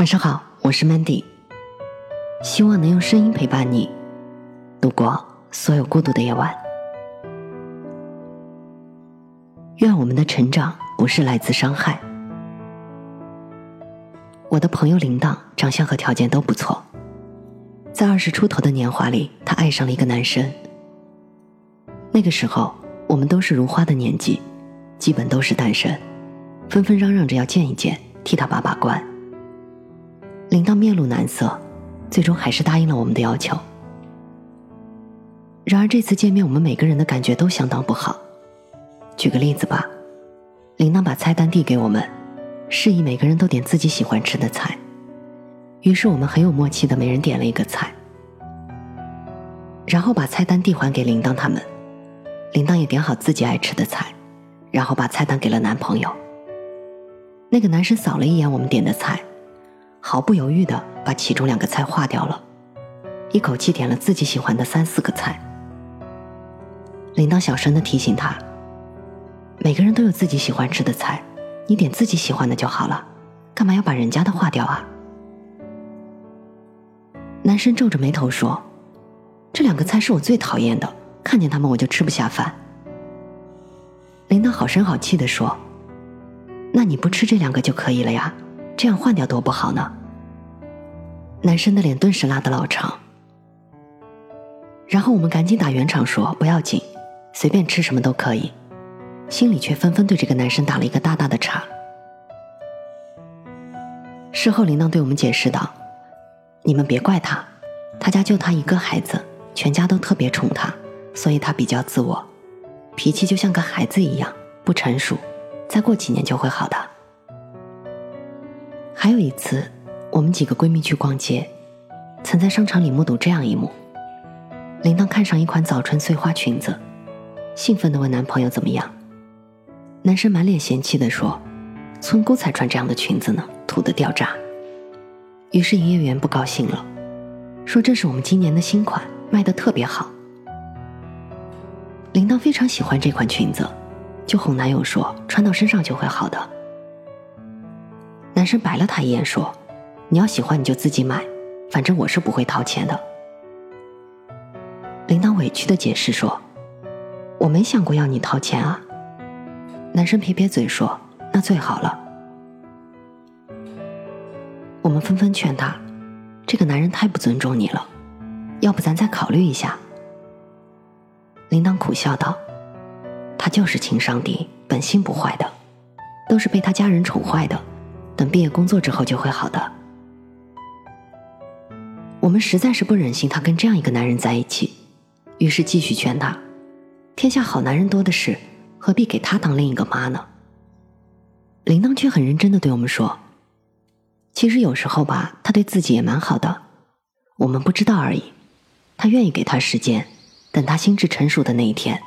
晚上好，我是 Mandy，希望能用声音陪伴你度过所有孤独的夜晚。愿我们的成长不是来自伤害。我的朋友铃铛长相和条件都不错，在二十出头的年华里，她爱上了一个男生。那个时候，我们都是如花的年纪，基本都是单身，纷纷嚷嚷着要见一见，替他把把关。铃铛面露难色，最终还是答应了我们的要求。然而这次见面，我们每个人的感觉都相当不好。举个例子吧，铃铛把菜单递给我们，示意每个人都点自己喜欢吃的菜。于是我们很有默契的每人点了一个菜，然后把菜单递还给铃铛他们。铃铛也点好自己爱吃的菜，然后把菜单给了男朋友。那个男生扫了一眼我们点的菜。毫不犹豫的把其中两个菜划掉了，一口气点了自己喜欢的三四个菜。铃铛小声的提醒他：“每个人都有自己喜欢吃的菜，你点自己喜欢的就好了，干嘛要把人家的划掉啊？”男生皱着眉头说：“这两个菜是我最讨厌的，看见他们我就吃不下饭。”铃铛好声好气的说：“那你不吃这两个就可以了呀。”这样换掉多不好呢。男生的脸顿时拉得老长，然后我们赶紧打圆场说不要紧，随便吃什么都可以，心里却纷纷对这个男生打了一个大大的叉。事后铃铛对我们解释道：“你们别怪他，他家就他一个孩子，全家都特别宠他，所以他比较自我，脾气就像个孩子一样不成熟，再过几年就会好的。”还有一次，我们几个闺蜜去逛街，曾在商场里目睹这样一幕：铃铛看上一款早春碎花裙子，兴奋地问男朋友怎么样。男生满脸嫌弃地说：“村姑才穿这样的裙子呢，土得掉渣。”于是营业员不高兴了，说：“这是我们今年的新款，卖得特别好。”铃铛非常喜欢这款裙子，就哄男友说：“穿到身上就会好的。”男生白了他一眼，说：“你要喜欢你就自己买，反正我是不会掏钱的。”铃铛委屈的解释说：“我没想过要你掏钱啊。”男生撇撇嘴说：“那最好了。”我们纷纷劝他：“这个男人太不尊重你了，要不咱再考虑一下。”铃铛苦笑道：“他就是情商低，本性不坏的，都是被他家人宠坏的。”等毕业工作之后就会好的。我们实在是不忍心他跟这样一个男人在一起，于是继续劝他：天下好男人多的是，何必给他当另一个妈呢？铃铛却很认真的对我们说：其实有时候吧，他对自己也蛮好的，我们不知道而已。他愿意给他时间，等他心智成熟的那一天，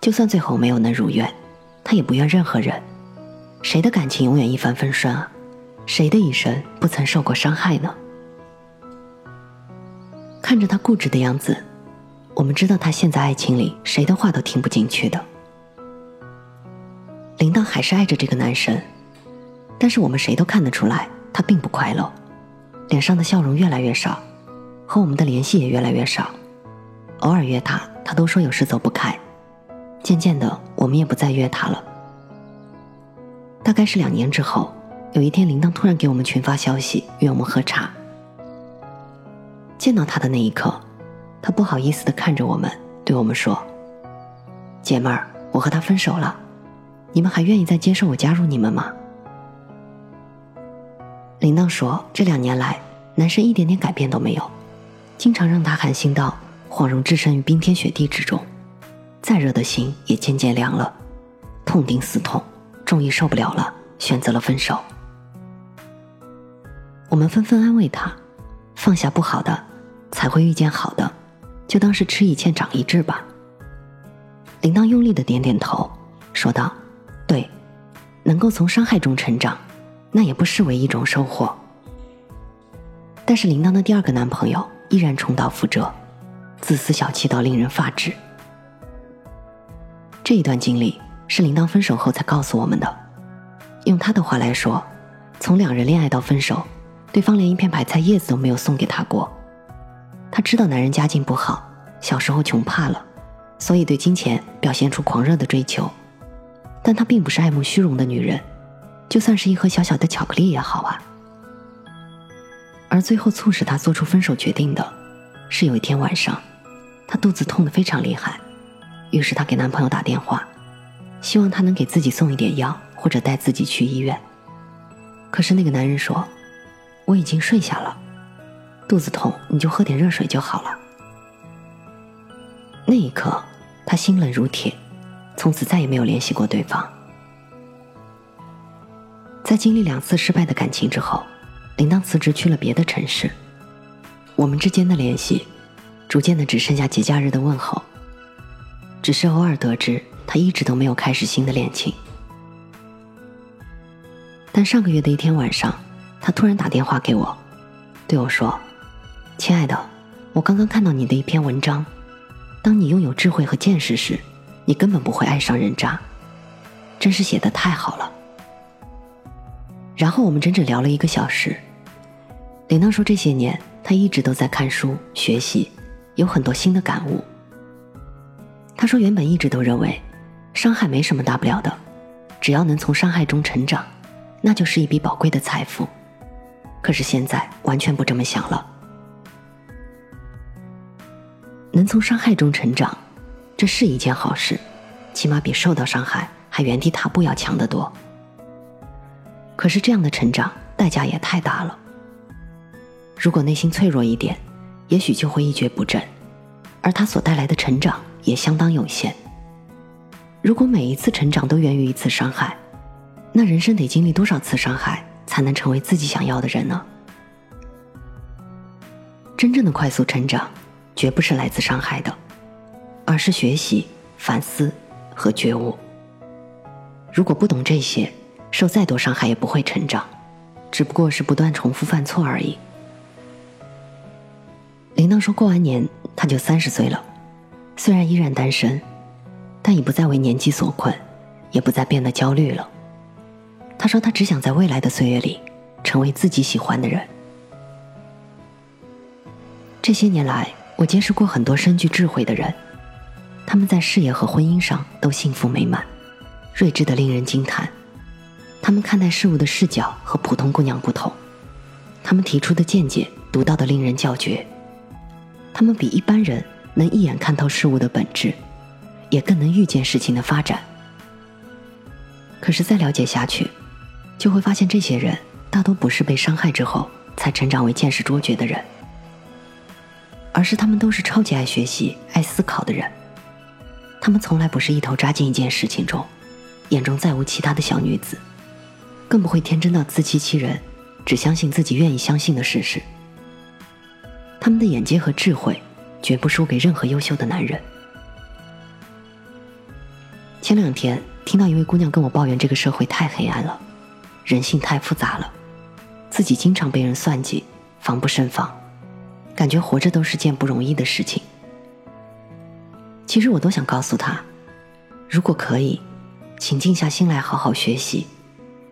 就算最后没有能如愿，他也不怨任何人。谁的感情永远一帆风顺啊？谁的一生不曾受过伤害呢？看着他固执的样子，我们知道他现在爱情里谁的话都听不进去的。铃铛还是爱着这个男生，但是我们谁都看得出来，他并不快乐，脸上的笑容越来越少，和我们的联系也越来越少。偶尔约他，他都说有事走不开。渐渐的，我们也不再约他了。大概是两年之后。有一天，铃铛突然给我们群发消息，约我们喝茶。见到他的那一刻，他不好意思的看着我们，对我们说：“姐妹儿，我和他分手了，你们还愿意再接受我加入你们吗？”铃铛说：“这两年来，男生一点点改变都没有，经常让他寒心到恍如置身于冰天雪地之中，再热的心也渐渐凉了，痛定思痛，终于受不了了，选择了分手。”我们纷纷安慰他：“放下不好的，才会遇见好的，就当是吃一堑长一智吧。”铃铛用力的点点头，说道：“对，能够从伤害中成长，那也不失为一种收获。”但是铃铛的第二个男朋友依然重蹈覆辙，自私小气到令人发指。这一段经历是铃铛分手后才告诉我们的。用他的话来说，从两人恋爱到分手。对方连一片白菜叶子都没有送给他过。他知道男人家境不好，小时候穷怕了，所以对金钱表现出狂热的追求。但她并不是爱慕虚荣的女人，就算是一盒小小的巧克力也好啊。而最后促使她做出分手决定的，是有一天晚上，她肚子痛得非常厉害，于是她给男朋友打电话，希望他能给自己送一点药，或者带自己去医院。可是那个男人说：“我已经睡下了。”肚子痛，你就喝点热水就好了。那一刻，他心冷如铁，从此再也没有联系过对方。在经历两次失败的感情之后，铃铛辞职去了别的城市。我们之间的联系，逐渐的只剩下节假日的问候。只是偶尔得知，他一直都没有开始新的恋情。但上个月的一天晚上，他突然打电话给我，对我说。亲爱的，我刚刚看到你的一篇文章。当你拥有智慧和见识时，你根本不会爱上人渣，真是写的太好了。然后我们整整聊了一个小时。铃铛说，这些年他一直都在看书学习，有很多新的感悟。他说，原本一直都认为，伤害没什么大不了的，只要能从伤害中成长，那就是一笔宝贵的财富。可是现在完全不这么想了。能从伤害中成长，这是一件好事，起码比受到伤害还原地踏步要强得多。可是这样的成长代价也太大了。如果内心脆弱一点，也许就会一蹶不振，而它所带来的成长也相当有限。如果每一次成长都源于一次伤害，那人生得经历多少次伤害才能成为自己想要的人呢？真正的快速成长。绝不是来自伤害的，而是学习、反思和觉悟。如果不懂这些，受再多伤害也不会成长，只不过是不断重复犯错而已。铃铛说过完年他就三十岁了，虽然依然单身，但已不再为年纪所困，也不再变得焦虑了。他说他只想在未来的岁月里，成为自己喜欢的人。这些年来。我结识过很多深具智慧的人，他们在事业和婚姻上都幸福美满，睿智的令人惊叹。他们看待事物的视角和普通姑娘不同，他们提出的见解独到的令人叫绝。他们比一般人能一眼看透事物的本质，也更能预见事情的发展。可是再了解下去，就会发现这些人大多不是被伤害之后才成长为见识卓绝的人。而是他们都是超级爱学习、爱思考的人。他们从来不是一头扎进一件事情中，眼中再无其他的小女子，更不会天真到自欺欺人，只相信自己愿意相信的事实。他们的眼界和智慧，绝不输给任何优秀的男人。前两天听到一位姑娘跟我抱怨，这个社会太黑暗了，人性太复杂了，自己经常被人算计，防不胜防。感觉活着都是件不容易的事情。其实我都想告诉他，如果可以，请静下心来好好学习，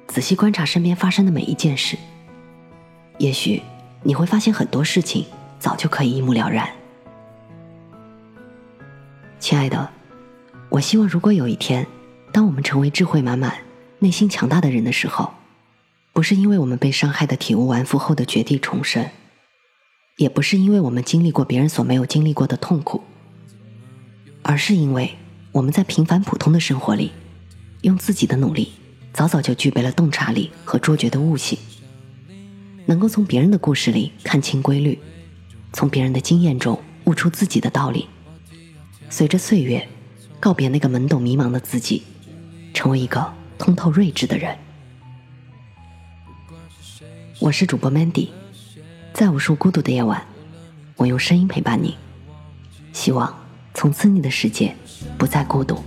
仔细观察身边发生的每一件事。也许你会发现很多事情早就可以一目了然。亲爱的，我希望如果有一天，当我们成为智慧满满、内心强大的人的时候，不是因为我们被伤害的体无完肤后的绝地重生。也不是因为我们经历过别人所没有经历过的痛苦，而是因为我们在平凡普通的生活里，用自己的努力，早早就具备了洞察力和卓绝的悟性，能够从别人的故事里看清规律，从别人的经验中悟出自己的道理。随着岁月，告别那个懵懂迷茫的自己，成为一个通透睿智的人。我是主播 Mandy。在无数孤独的夜晚，我用声音陪伴你，希望从此你的世界不再孤独。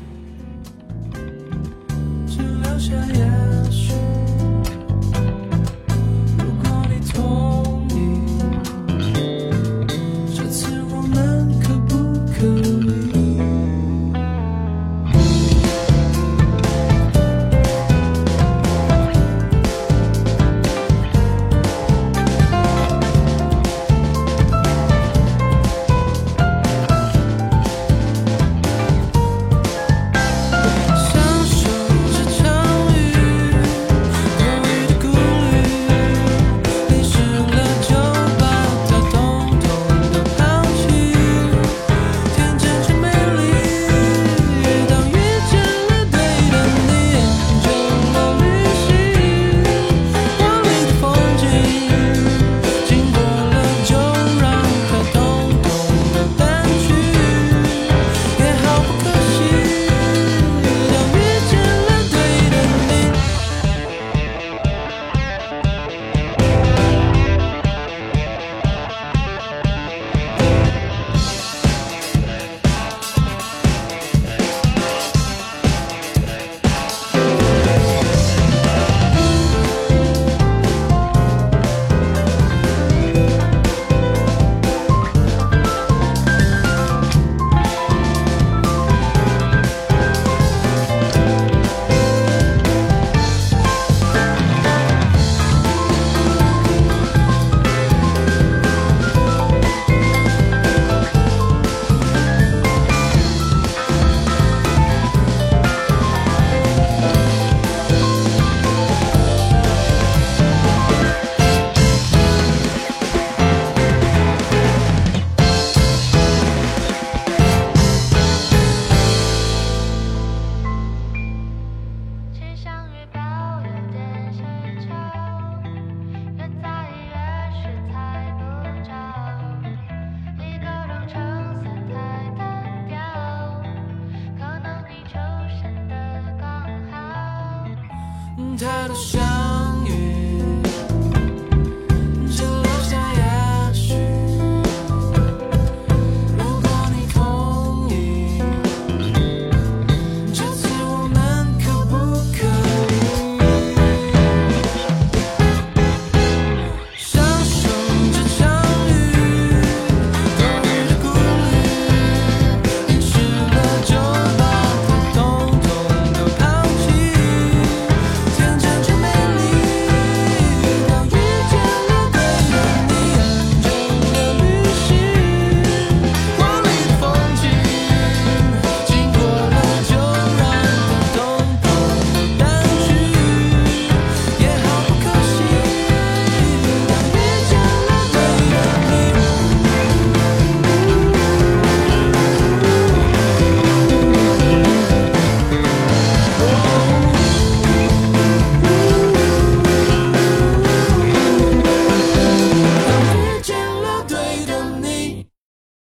他的。